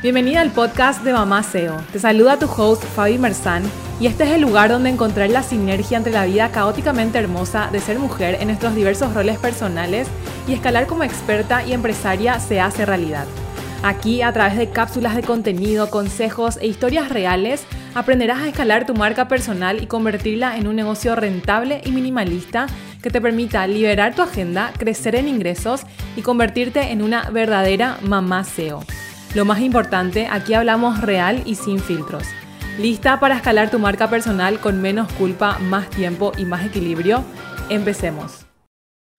Bienvenida al podcast de Mamá SEO. Te saluda tu host Fabi Merzán y este es el lugar donde encontrar la sinergia entre la vida caóticamente hermosa de ser mujer en nuestros diversos roles personales y escalar como experta y empresaria se hace realidad. Aquí, a través de cápsulas de contenido, consejos e historias reales, aprenderás a escalar tu marca personal y convertirla en un negocio rentable y minimalista que te permita liberar tu agenda, crecer en ingresos y convertirte en una verdadera mamá SEO. Lo más importante, aquí hablamos real y sin filtros. ¿Lista para escalar tu marca personal con menos culpa, más tiempo y más equilibrio? Empecemos.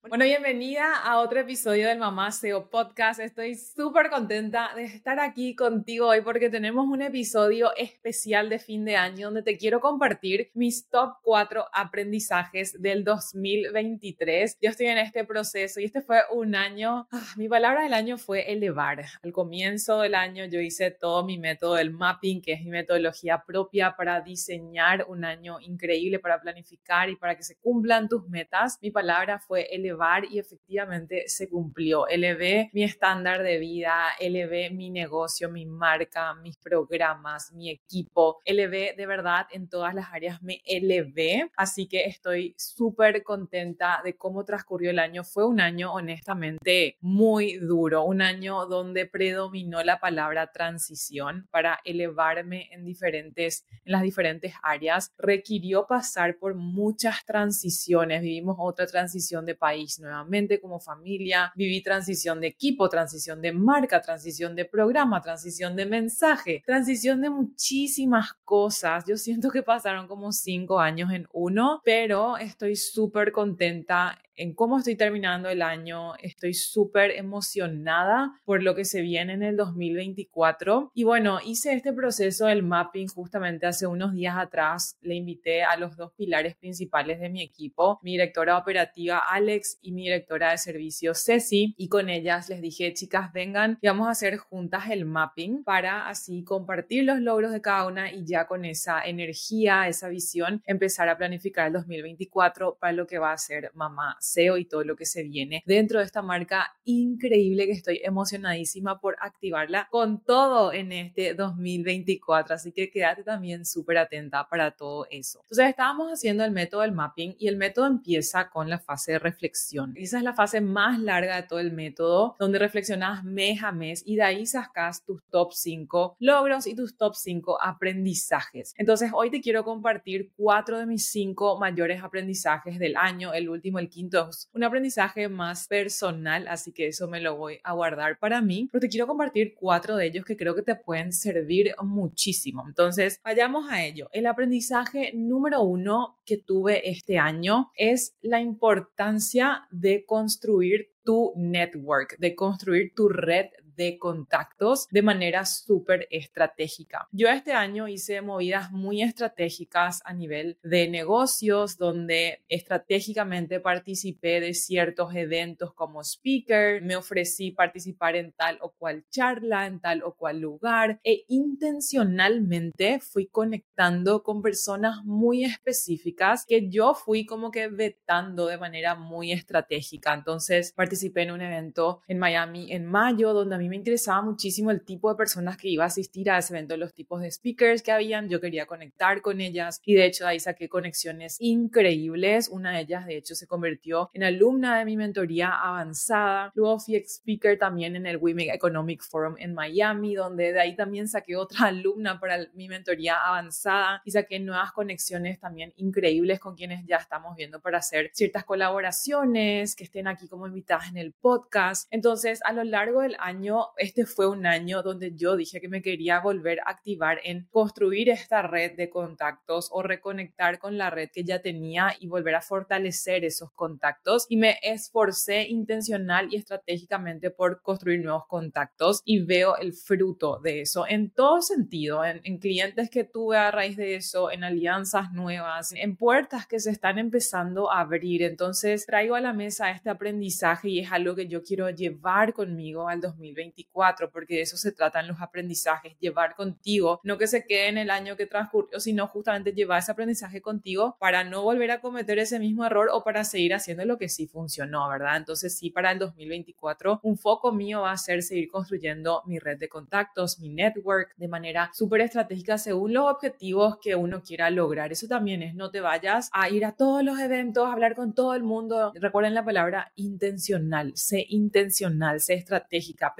Bueno, bienvenida a otro episodio del Mamá SEO Podcast. Estoy súper contenta de estar aquí contigo hoy porque tenemos un episodio especial de fin de año donde te quiero compartir mis top 4 aprendizajes del 2023. Yo estoy en este proceso y este fue un año, ah, mi palabra del año fue elevar. Al comienzo del año yo hice todo mi método del mapping, que es mi metodología propia para diseñar un año increíble, para planificar y para que se cumplan tus metas. Mi palabra fue elevar y efectivamente se cumplió. Elevé mi estándar de vida, elevé mi negocio, mi marca, mis programas, mi equipo, elevé de verdad en todas las áreas, me elevé. Así que estoy súper contenta de cómo transcurrió el año. Fue un año honestamente muy duro, un año donde predominó la palabra transición para elevarme en diferentes, en las diferentes áreas. Requirió pasar por muchas transiciones. Vivimos otra transición de país nuevamente como familia, viví transición de equipo, transición de marca, transición de programa, transición de mensaje, transición de muchísimas cosas. Yo siento que pasaron como cinco años en uno, pero estoy súper contenta en cómo estoy terminando el año. Estoy súper emocionada por lo que se viene en el 2024. Y bueno, hice este proceso del mapping justamente hace unos días atrás. Le invité a los dos pilares principales de mi equipo, mi directora operativa Alex y mi directora de servicio Ceci. Y con ellas les dije, chicas, vengan y vamos a hacer juntas el mapping para así compartir los logros de cada una y ya con esa energía, esa visión, empezar a planificar el 2024 para lo que va a ser mamá Y todo lo que se viene dentro de esta marca increíble que estoy emocionadísima por activarla con todo en este 2024. Así que quédate también súper atenta para todo eso. Entonces estábamos haciendo el método del mapping y el método empieza con la fase de reflexión. Esa es la fase más larga de todo el método, donde reflexionas mes a mes y de ahí sacas tus top 5 logros y tus top 5 aprendizajes. Entonces hoy te quiero compartir cuatro de mis cinco mayores aprendizajes del año, el último, el quinto un aprendizaje más personal, así que eso me lo voy a guardar para mí, pero te quiero compartir cuatro de ellos que creo que te pueden servir muchísimo. Entonces, vayamos a ello. El aprendizaje número uno que tuve este año es la importancia de construir tu network, de construir tu red de contactos de manera súper estratégica. Yo este año hice movidas muy estratégicas a nivel de negocios, donde estratégicamente participé de ciertos eventos como speaker, me ofrecí participar en tal o cual charla, en tal o cual lugar e intencionalmente fui conectando con personas muy específicas que yo fui como que vetando de manera muy estratégica. Entonces participé en un evento en Miami en mayo donde a mí me interesaba muchísimo el tipo de personas que iba a asistir a ese evento, los tipos de speakers que habían, yo quería conectar con ellas y de hecho ahí saqué conexiones increíbles. Una de ellas de hecho se convirtió en alumna de mi mentoría avanzada. Luego fui speaker también en el Women Economic Forum en Miami, donde de ahí también saqué otra alumna para mi mentoría avanzada y saqué nuevas conexiones también increíbles con quienes ya estamos viendo para hacer ciertas colaboraciones que estén aquí como invitadas en el podcast. Entonces, a lo largo del año este fue un año donde yo dije que me quería volver a activar en construir esta red de contactos o reconectar con la red que ya tenía y volver a fortalecer esos contactos. Y me esforcé intencional y estratégicamente por construir nuevos contactos y veo el fruto de eso en todo sentido, en, en clientes que tuve a raíz de eso, en alianzas nuevas, en puertas que se están empezando a abrir. Entonces traigo a la mesa este aprendizaje y es algo que yo quiero llevar conmigo al 2020 2024, porque de eso se tratan los aprendizajes, llevar contigo, no que se quede en el año que transcurrió, sino justamente llevar ese aprendizaje contigo para no volver a cometer ese mismo error o para seguir haciendo lo que sí funcionó, ¿verdad? Entonces sí, para el 2024, un foco mío va a ser seguir construyendo mi red de contactos, mi network de manera súper estratégica según los objetivos que uno quiera lograr. Eso también es, no te vayas a ir a todos los eventos, a hablar con todo el mundo. Recuerden la palabra intencional, sé intencional, sé estratégica,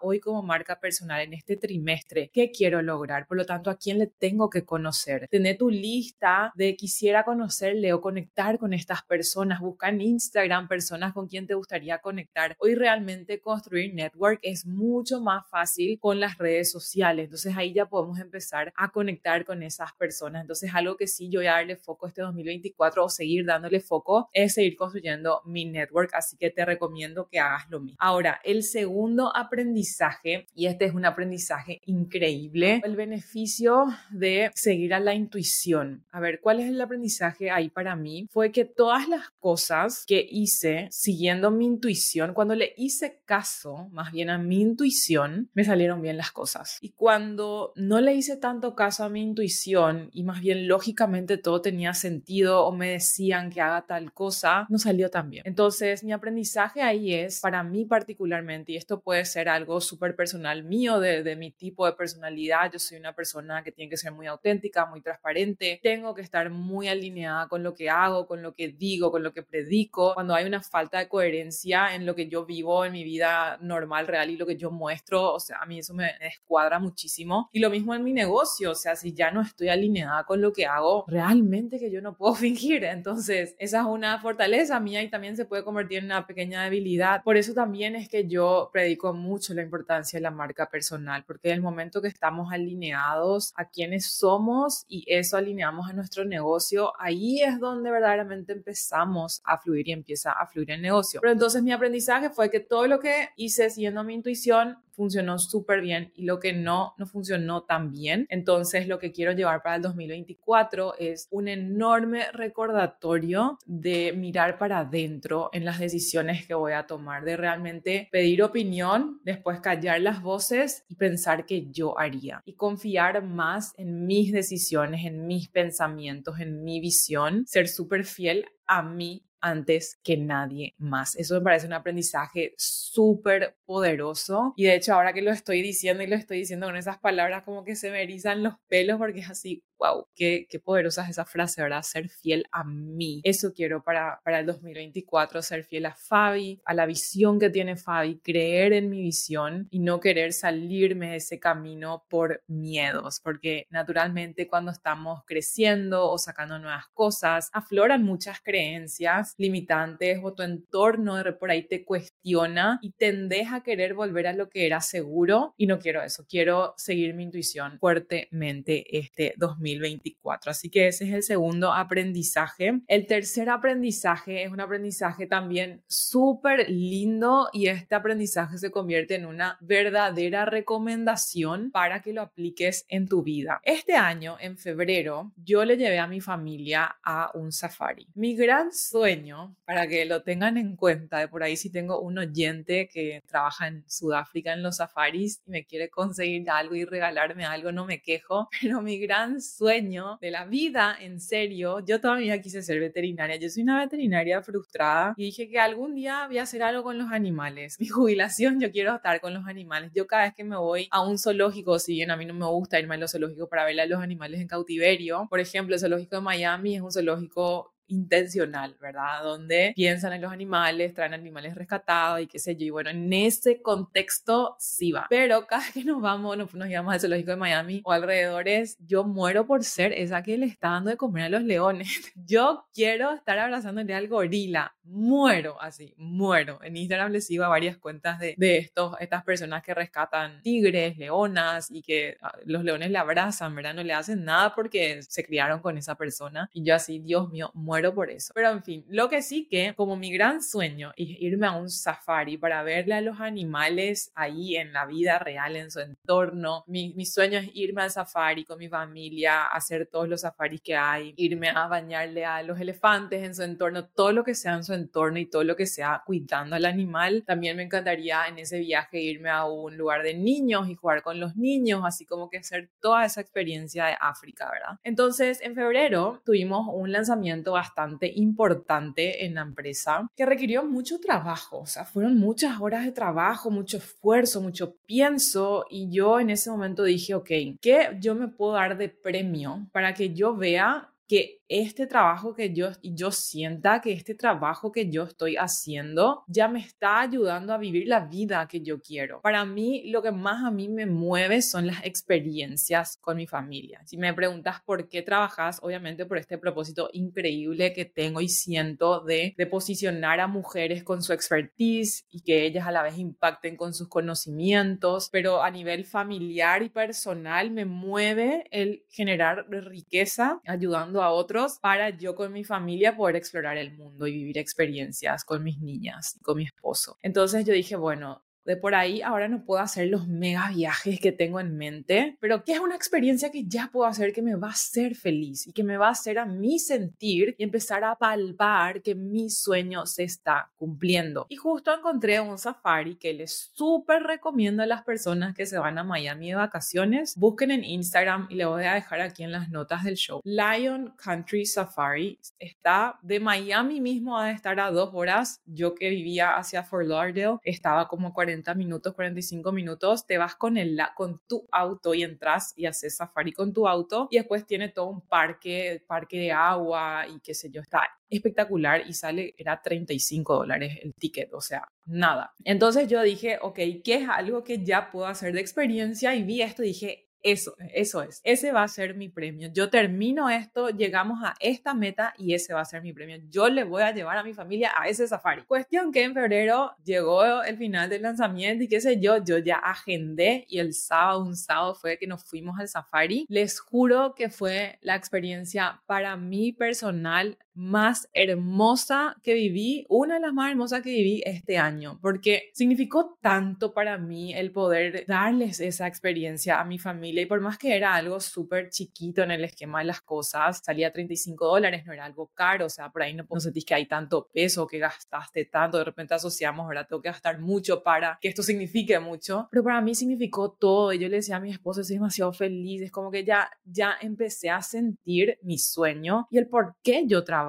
hoy como marca personal en este trimestre, ¿qué quiero lograr? Por lo tanto, ¿a quién le tengo que conocer? Tener tu lista de quisiera conocerle o conectar con estas personas, busca en Instagram personas con quien te gustaría conectar. Hoy realmente construir network es mucho más fácil con las redes sociales. Entonces ahí ya podemos empezar a conectar con esas personas. Entonces algo que sí yo voy a darle foco este 2024 o seguir dándole foco es seguir construyendo mi network. Así que te recomiendo que hagas lo mismo. Ahora, el segundo aprendizaje, y este es un aprendizaje increíble, el beneficio de seguir a la intuición. A ver, ¿cuál es el aprendizaje ahí para mí? Fue que todas las cosas que hice siguiendo mi intuición, cuando le hice caso más bien a mi intuición, me salieron bien las cosas. Y cuando no le hice tanto caso a mi intuición y más bien lógicamente todo tenía sentido o me decían que haga tal cosa, no salió tan bien. Entonces, mi aprendizaje ahí es, para mí particularmente, y esto puede ser algo súper personal mío, de, de mi tipo de personalidad, yo soy una persona que tiene que ser muy auténtica, muy transparente, tengo que estar muy alineada con lo que hago, con lo que digo, con lo que predico, cuando hay una falta de coherencia en lo que yo vivo en mi vida normal, real y lo que yo muestro, o sea, a mí eso me escuadra muchísimo. Y lo mismo en mi negocio, o sea, si ya no estoy alineada con lo que hago, realmente que yo no puedo fingir. Entonces, esa es una fortaleza mía y también se puede convertir en una pequeña debilidad. Por eso también es que yo predico mucho la importancia de la marca personal, porque en el momento que estamos alineados a quienes somos y eso alineamos a nuestro negocio, ahí es donde verdaderamente empezamos a fluir y empieza a fluir el negocio. Pero entonces mi aprendizaje fue que todo lo que hice siguiendo mi intuición funcionó súper bien y lo que no, no funcionó tan bien. Entonces lo que quiero llevar para el 2024 es un enorme recordatorio de mirar para adentro en las decisiones que voy a tomar, de realmente pedir opinión, después callar las voces y pensar que yo haría y confiar más en mis decisiones, en mis pensamientos, en mi visión, ser súper fiel a mí antes que nadie más. Eso me parece un aprendizaje súper poderoso y de hecho ahora que lo estoy diciendo y lo estoy diciendo con esas palabras como que se me erizan los pelos porque es así, wow, qué, qué poderosa es esa frase, ¿verdad? Ser fiel a mí. Eso quiero para, para el 2024, ser fiel a Fabi, a la visión que tiene Fabi, creer en mi visión y no querer salirme de ese camino por miedos, porque naturalmente cuando estamos creciendo o sacando nuevas cosas, afloran muchas creencias limitantes o tu entorno de por ahí te cuestiona y tendes a querer volver a lo que era seguro y no quiero eso, quiero seguir mi intuición fuertemente este 2024. 2024. Así que ese es el segundo aprendizaje. El tercer aprendizaje es un aprendizaje también súper lindo y este aprendizaje se convierte en una verdadera recomendación para que lo apliques en tu vida. Este año, en febrero, yo le llevé a mi familia a un safari. Mi gran sueño, para que lo tengan en cuenta, de por ahí si tengo un oyente que trabaja en Sudáfrica en los safaris y me quiere conseguir algo y regalarme algo, no me quejo, pero mi gran sueño sueño de la vida, en serio, yo todavía quise ser veterinaria. Yo soy una veterinaria frustrada y dije que algún día voy a hacer algo con los animales. Mi jubilación, yo quiero estar con los animales. Yo cada vez que me voy a un zoológico, si bien a mí no me gusta irme a los zoológicos para ver a los animales en cautiverio, por ejemplo, el zoológico de Miami es un zoológico intencional, ¿verdad? Donde piensan en los animales, traen animales rescatados y qué sé yo. Y bueno, en ese contexto sí va. Pero cada vez que nos vamos, nos, nos al zoológico de Miami o alrededores, yo muero por ser esa que le está dando de comer a los leones. Yo quiero estar abrazándole al gorila. Muero así, muero. En Instagram les sigo a varias cuentas de, de estos, estas personas que rescatan tigres, leonas y que ah, los leones le abrazan, ¿verdad? No le hacen nada porque se criaron con esa persona. Y yo así, Dios mío, muero muero por eso. Pero en fin, lo que sí que como mi gran sueño es irme a un safari para verle a los animales ahí en la vida real, en su entorno. Mi, mi sueño es irme al safari con mi familia, hacer todos los safaris que hay, irme a bañarle a los elefantes en su entorno, todo lo que sea en su entorno y todo lo que sea cuidando al animal. También me encantaría en ese viaje irme a un lugar de niños y jugar con los niños, así como que hacer toda esa experiencia de África, ¿verdad? Entonces, en febrero tuvimos un lanzamiento bastante importante en la empresa que requirió mucho trabajo, o sea, fueron muchas horas de trabajo, mucho esfuerzo, mucho pienso y yo en ese momento dije, ok, ¿qué yo me puedo dar de premio para que yo vea que este trabajo que yo, yo sienta que este trabajo que yo estoy haciendo ya me está ayudando a vivir la vida que yo quiero. Para mí, lo que más a mí me mueve son las experiencias con mi familia. Si me preguntas por qué trabajas, obviamente por este propósito increíble que tengo y siento de, de posicionar a mujeres con su expertise y que ellas a la vez impacten con sus conocimientos, pero a nivel familiar y personal me mueve el generar riqueza ayudando a otros para yo con mi familia poder explorar el mundo y vivir experiencias con mis niñas y con mi esposo. Entonces yo dije, bueno, de por ahí ahora no puedo hacer los mega viajes que tengo en mente, pero que es una experiencia que ya puedo hacer que me va a hacer feliz y que me va a hacer a mí sentir y empezar a palpar que mi sueño se está cumpliendo. Y justo encontré un safari que les súper recomiendo a las personas que se van a Miami de vacaciones. Busquen en Instagram y le voy a dejar aquí en las notas del show. Lion Country Safari está de Miami mismo a estar a dos horas. Yo que vivía hacia Fort Lauderdale estaba como 40 minutos, 45 minutos, te vas con, el, con tu auto y entras y haces safari con tu auto y después tiene todo un parque, parque de agua y qué sé yo, está espectacular y sale, era 35 dólares el ticket, o sea, nada. Entonces yo dije, ok, ¿qué es algo que ya puedo hacer de experiencia? Y vi esto y dije, eso, eso es. Ese va a ser mi premio. Yo termino esto, llegamos a esta meta y ese va a ser mi premio. Yo le voy a llevar a mi familia a ese safari. Cuestión que en febrero llegó el final del lanzamiento y qué sé yo, yo ya agendé y el sábado, un sábado fue que nos fuimos al safari. Les juro que fue la experiencia para mí personal más hermosa que viví, una de las más hermosas que viví este año, porque significó tanto para mí el poder darles esa experiencia a mi familia y por más que era algo súper chiquito en el esquema de las cosas, salía 35 dólares, no era algo caro, o sea, por ahí no, no sentís que hay tanto peso, que gastaste tanto, de repente asociamos, ahora tengo que gastar mucho para que esto signifique mucho, pero para mí significó todo y yo le decía a mi esposo, estoy demasiado feliz, es como que ya, ya empecé a sentir mi sueño y el por qué yo trabajo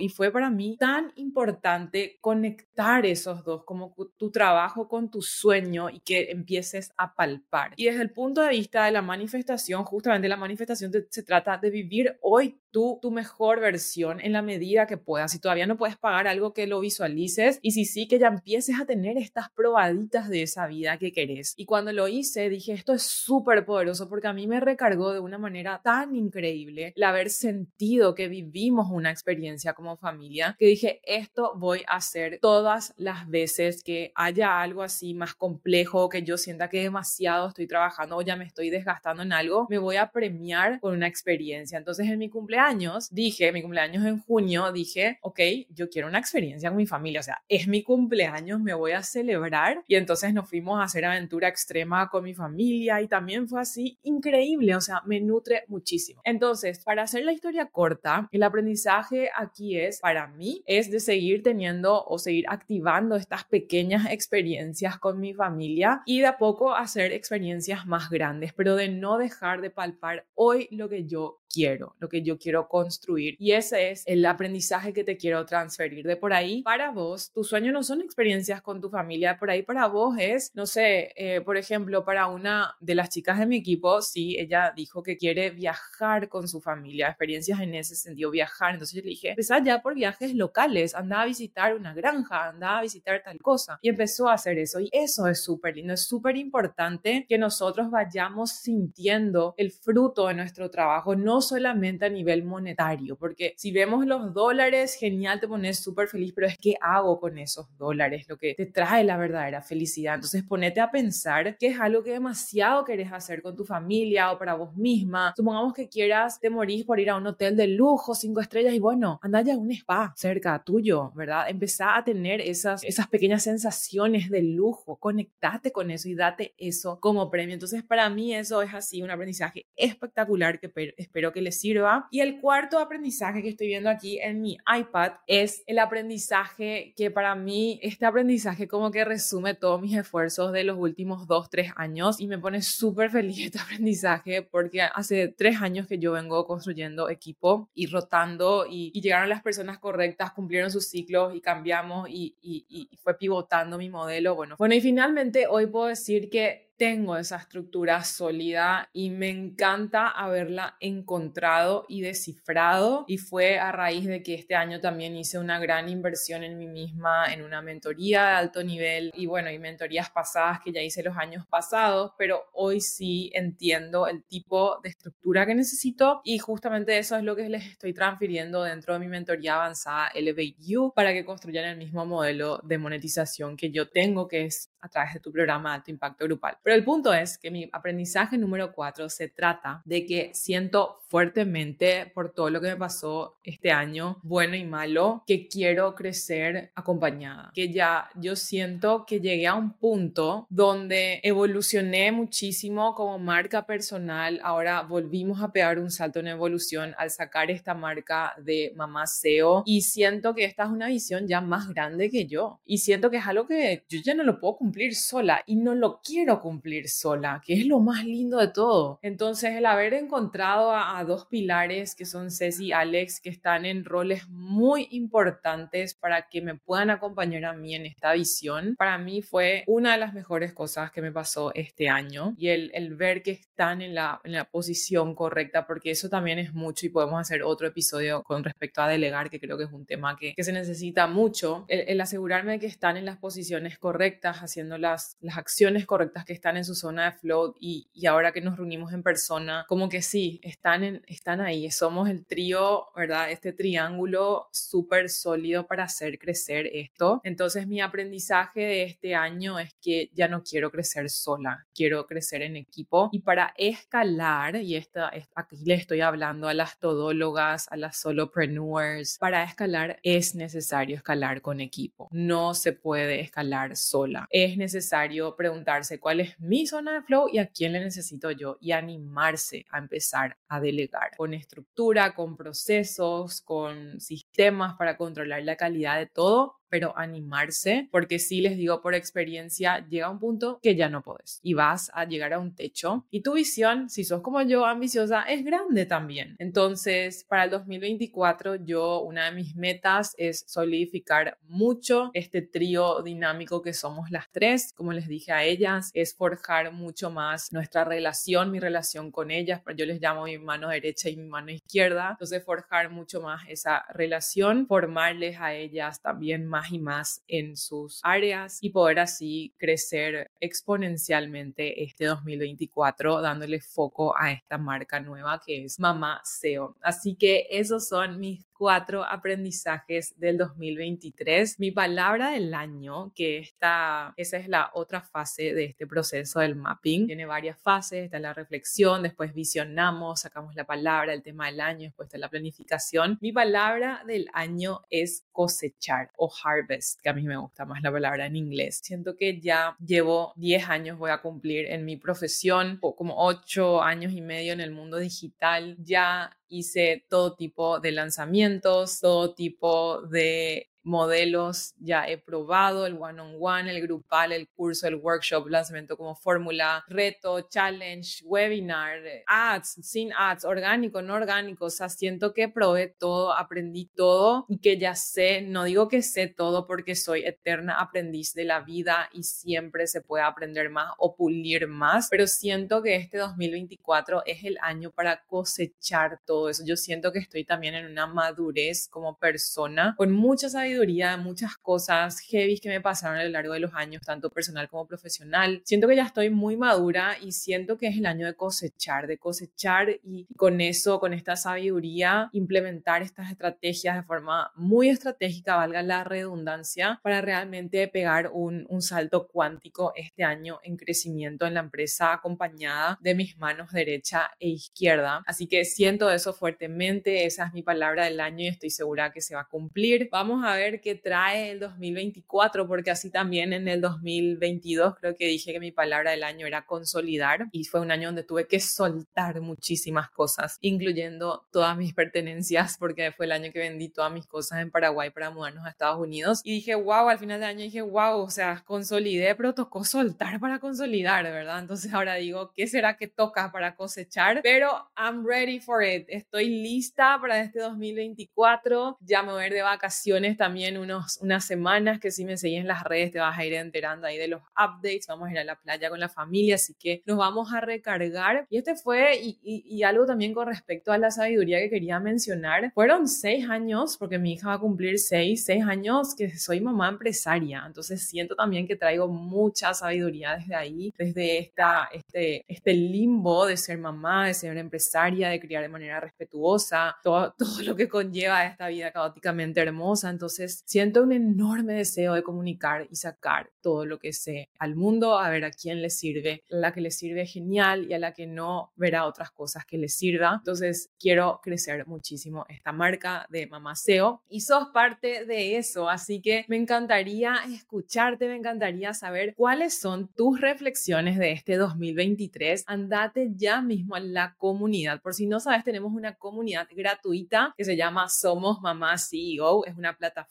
y fue para mí tan importante conectar esos dos, como tu trabajo con tu sueño y que empieces a palpar. Y desde el punto de vista de la manifestación, justamente la manifestación se trata de vivir hoy tu mejor versión en la medida que puedas. Si todavía no puedes pagar algo que lo visualices y si sí que ya empieces a tener estas probaditas de esa vida que querés. Y cuando lo hice dije, esto es súper poderoso porque a mí me recargó de una manera tan increíble el haber sentido que vivimos una experiencia como familia, que dije, esto voy a hacer todas las veces que haya algo así más complejo, que yo sienta que demasiado estoy trabajando o ya me estoy desgastando en algo, me voy a premiar con una experiencia. Entonces en mi cumpleaños años dije, mi cumpleaños en junio, dije, ok, yo quiero una experiencia con mi familia, o sea, es mi cumpleaños, me voy a celebrar. Y entonces nos fuimos a hacer aventura extrema con mi familia y también fue así increíble, o sea, me nutre muchísimo. Entonces, para hacer la historia corta, el aprendizaje aquí es, para mí, es de seguir teniendo o seguir activando estas pequeñas experiencias con mi familia y de a poco hacer experiencias más grandes, pero de no dejar de palpar hoy lo que yo quiero, lo que yo quiero construir. Y ese es el aprendizaje que te quiero transferir. De por ahí, para vos, tu sueño no son experiencias con tu familia, por ahí para vos es, no sé, eh, por ejemplo, para una de las chicas de mi equipo, sí, ella dijo que quiere viajar con su familia, experiencias en ese sentido, viajar. Entonces yo le dije, empezá ya por viajes locales, anda a visitar una granja, anda a visitar tal cosa. Y empezó a hacer eso. Y eso es súper lindo, es súper importante que nosotros vayamos sintiendo el fruto de nuestro trabajo, no no solamente a nivel monetario, porque si vemos los dólares, genial, te pones súper feliz, pero es qué hago con esos dólares, lo que te trae la verdadera felicidad. Entonces ponete a pensar que es algo que demasiado querés hacer con tu familia o para vos misma. Supongamos que quieras, te morís por ir a un hotel de lujo, cinco estrellas, y bueno, anda ya a un spa cerca tuyo, ¿verdad? Empezá a tener esas, esas pequeñas sensaciones de lujo, conectate con eso y date eso como premio. Entonces para mí eso es así, un aprendizaje espectacular que espero que les sirva. Y el cuarto aprendizaje que estoy viendo aquí en mi iPad es el aprendizaje que para mí, este aprendizaje como que resume todos mis esfuerzos de los últimos dos, tres años y me pone súper feliz este aprendizaje porque hace tres años que yo vengo construyendo equipo y rotando y, llegaron las personas correctas, cumplieron sus ciclos y cambiamos y, y fue pivotando mi modelo. Bueno, bueno, y finalmente hoy puedo decir que tengo esa estructura sólida y me encanta haberla encontrado y descifrado y fue a raíz de que este año también hice una gran inversión en mí misma en una mentoría de alto nivel y bueno, y mentorías pasadas que ya hice los años pasados, pero hoy sí entiendo el tipo de estructura que necesito y justamente eso es lo que les estoy transfiriendo dentro de mi mentoría avanzada Elevate You para que construyan el mismo modelo de monetización que yo tengo que es a través de tu programa alto impacto grupal. Pero el punto es que mi aprendizaje número cuatro se trata de que siento fuertemente por todo lo que me pasó este año, bueno y malo, que quiero crecer acompañada. Que ya yo siento que llegué a un punto donde evolucioné muchísimo como marca personal. Ahora volvimos a pegar un salto en evolución al sacar esta marca de Mamá SEO y siento que esta es una visión ya más grande que yo. Y siento que es algo que yo ya no lo puedo cumplir sola y no lo quiero cumplir sola, que es lo más lindo de todo. Entonces, el haber encontrado a, dos pilares que son Ceci y Alex, que están en roles muy importantes para que me puedan acompañar a mí en esta visión, para mí fue una de las mejores cosas que me pasó este año y el, el ver que están en la, en la posición correcta, porque eso también es mucho y podemos hacer otro episodio con respecto a delegar, que creo que es un tema que, que se necesita mucho, el, el asegurarme de que están en las posiciones correctas, haciendo las, las acciones correctas que están en su zona de flow y, y, ahora que nos reunimos en persona, como que sí, están, en, están ahí, somos el trío, ¿verdad? Este triángulo súper sólido para hacer crecer esto. Entonces mi aprendizaje de este año es que ya no quiero crecer sola, quiero crecer en equipo y para escalar, y esta, aquí le estoy hablando a las todólogas, a las solopreneurs, para escalar es necesario escalar con equipo, no se puede escalar sola, es necesario preguntarse cuál es mi zona de flow y a quién le necesito yo y animarse a empezar a delegar con estructura, con procesos, con sistemas para controlar la calidad de todo pero animarse, porque sí les digo por experiencia, llega un punto que ya no puedes y vas a llegar a un techo y tu visión, si sos como yo ambiciosa, es grande también. Entonces, para el 2024, yo una de mis metas es solidificar mucho este trío dinámico que somos las tres, como les dije a ellas, es forjar mucho más nuestra relación, mi relación con ellas, yo les llamo mi mano derecha y mi mano izquierda, entonces forjar mucho más esa relación, formarles a ellas también más y más en sus áreas y poder así crecer exponencialmente este 2024 dándole foco a esta marca nueva que es Mamá SEO. Así que esos son mis cuatro aprendizajes del 2023. Mi palabra del año, que esta, esa es la otra fase de este proceso del mapping. Tiene varias fases, está la reflexión, después visionamos, sacamos la palabra, el tema del año, después está la planificación. Mi palabra del año es cosechar o harvest, que a mí me gusta más la palabra en inglés. Siento que ya llevo 10 años, voy a cumplir en mi profesión, o como 8 años y medio en el mundo digital. Ya hice todo tipo de lanzamientos, todo tipo de modelos ya he probado, el one-on-one, el grupal, el curso, el workshop, lanzamiento como fórmula, reto, challenge, webinar, ads, sin ads, orgánico, no orgánico, o sea, siento que probé todo, aprendí todo y que ya sé, no digo que sé todo porque soy eterna aprendiz de la vida y siempre se puede aprender más o pulir más, pero siento que este 2024 es el año para cosechar todo eso. Yo siento que estoy también en una madurez como persona con muchas habilidades sabiduría de muchas cosas heavy que me pasaron a lo largo de los años, tanto personal como profesional. Siento que ya estoy muy madura y siento que es el año de cosechar, de cosechar y con eso, con esta sabiduría, implementar estas estrategias de forma muy estratégica, valga la redundancia, para realmente pegar un, un salto cuántico este año en crecimiento en la empresa acompañada de mis manos derecha e izquierda. Así que siento eso fuertemente, esa es mi palabra del año y estoy segura que se va a cumplir. Vamos a ver qué trae el 2024, porque así también en el 2022 creo que dije que mi palabra del año era consolidar y fue un año donde tuve que soltar muchísimas cosas, incluyendo todas mis pertenencias, porque fue el año que vendí todas mis cosas en Paraguay para mudarnos a Estados Unidos y dije, wow, al final del año dije, wow, o sea, consolidé, pero tocó soltar para consolidar, ¿verdad? Entonces ahora digo, ¿qué será que toca para cosechar? Pero I'm ready for it, estoy lista para este 2024, ya me voy a ir de vacaciones también unos, unas semanas, que si me seguís en las redes te vas a ir enterando ahí de los updates, vamos a ir a la playa con la familia, así que nos vamos a recargar. Y este fue, y, y, algo también con respecto a la sabiduría que quería mencionar, fueron seis años, porque mi hija va a cumplir seis, seis años que soy mamá empresaria, entonces siento también que traigo mucha sabiduría desde ahí, desde esta, este, este limbo de ser mamá, de ser empresaria, de criar de manera respetuosa, todo, todo lo que conlleva esta vida caóticamente hermosa, entonces siento un enorme deseo de comunicar y sacar todo lo que sé al mundo, a ver a quién le sirve, a la que le sirve genial y a la que no verá otras cosas que le sirva. Entonces quiero crecer muchísimo esta marca de Mamaseo y sos parte de eso, así que me encantaría escucharte, me encantaría saber cuáles son tus reflexiones de este 2023. Andate ya mismo a la comunidad. Por si no sabes, tenemos una comunidad gratuita que se llama Somos Mamá CEO. Es una plataforma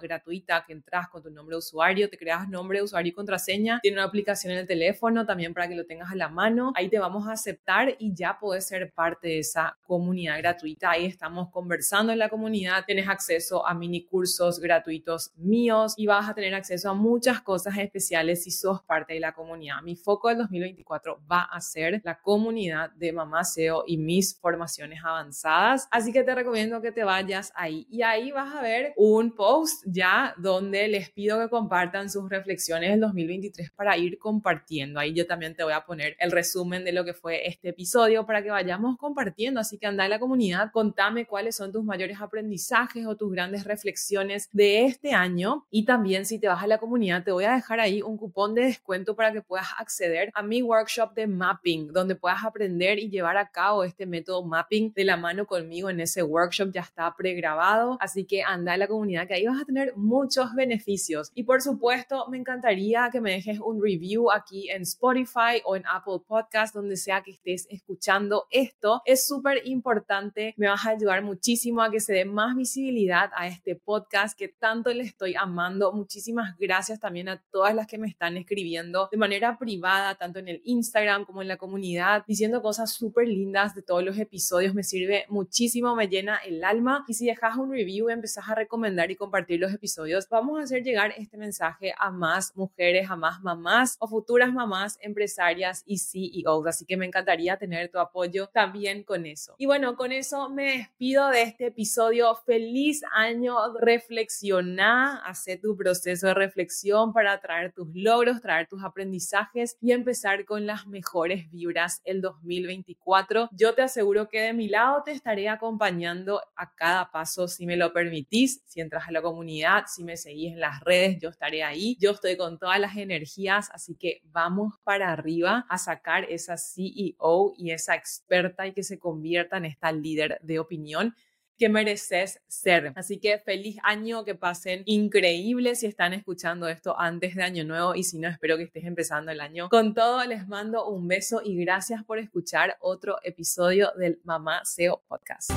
gratuita que entras con tu nombre de usuario, te creas nombre usuario y contraseña. Tiene una aplicación en el teléfono también para que lo tengas a la mano. Ahí te vamos a aceptar y ya puedes ser parte de esa comunidad gratuita. Ahí estamos conversando en la comunidad. Tienes acceso a mini cursos gratuitos míos y vas a tener acceso a muchas cosas especiales si sos parte de la comunidad. Mi foco del 2024 va a ser la comunidad de Mamá SEO y mis formaciones avanzadas. Así que te recomiendo que te vayas ahí. Y ahí vas a ver un post ya donde les pido que compartan sus reflexiones del 2023 para ir compartiendo. Ahí yo también te voy a poner el resumen de lo que fue este episodio para que vayamos compartiendo. Así que anda en la comunidad, contame cuáles son tus mayores aprendizajes o tus grandes reflexiones de este año. Y también si te vas a la comunidad, te voy a dejar ahí un cupón de descuento para que puedas acceder a mi workshop de mapping, donde puedas aprender y llevar a cabo este método mapping de la mano conmigo en ese workshop. Ya está pregrabado. Así que anda en la comunidad que ahí vas a tener muchos beneficios. Y por supuesto, me encantaría que me dejes un review aquí en Spotify o en Apple Podcast, donde sea que estés escuchando esto. Es súper importante, me vas a ayudar muchísimo a que se dé más visibilidad a este podcast que tanto le estoy amando. Muchísimas gracias también a todas las que me están escribiendo de manera privada, tanto en el Instagram como en la comunidad, diciendo cosas súper lindas de todos los episodios. Me sirve muchísimo, me llena el alma. Y si dejas un review empezás a recomendar y compartir los episodios, vamos a hacer llegar este mensaje a más mujeres, a más mamás o futuras mamás, empresarias y CEOs. Así que me encantaría tener tu apoyo también con eso. Y bueno, con eso me despido de este episodio. Feliz año, reflexiona, hace tu proceso de reflexión para traer tus logros, traer tus aprendizajes y empezar con las mejores vibras el 2024. Yo te aseguro que de mi lado te estaré acompañando a cada paso si me lo permitís, si entras a la comunidad, si me seguís en las redes, yo estaré ahí. Yo estoy con todas las energías, así que vamos para arriba a sacar esa CEO y esa experta y que se convierta en esta líder de opinión que mereces ser. Así que feliz año, que pasen increíble si están escuchando esto antes de Año Nuevo y si no, espero que estés empezando el año. Con todo, les mando un beso y gracias por escuchar otro episodio del Mamá SEO Podcast.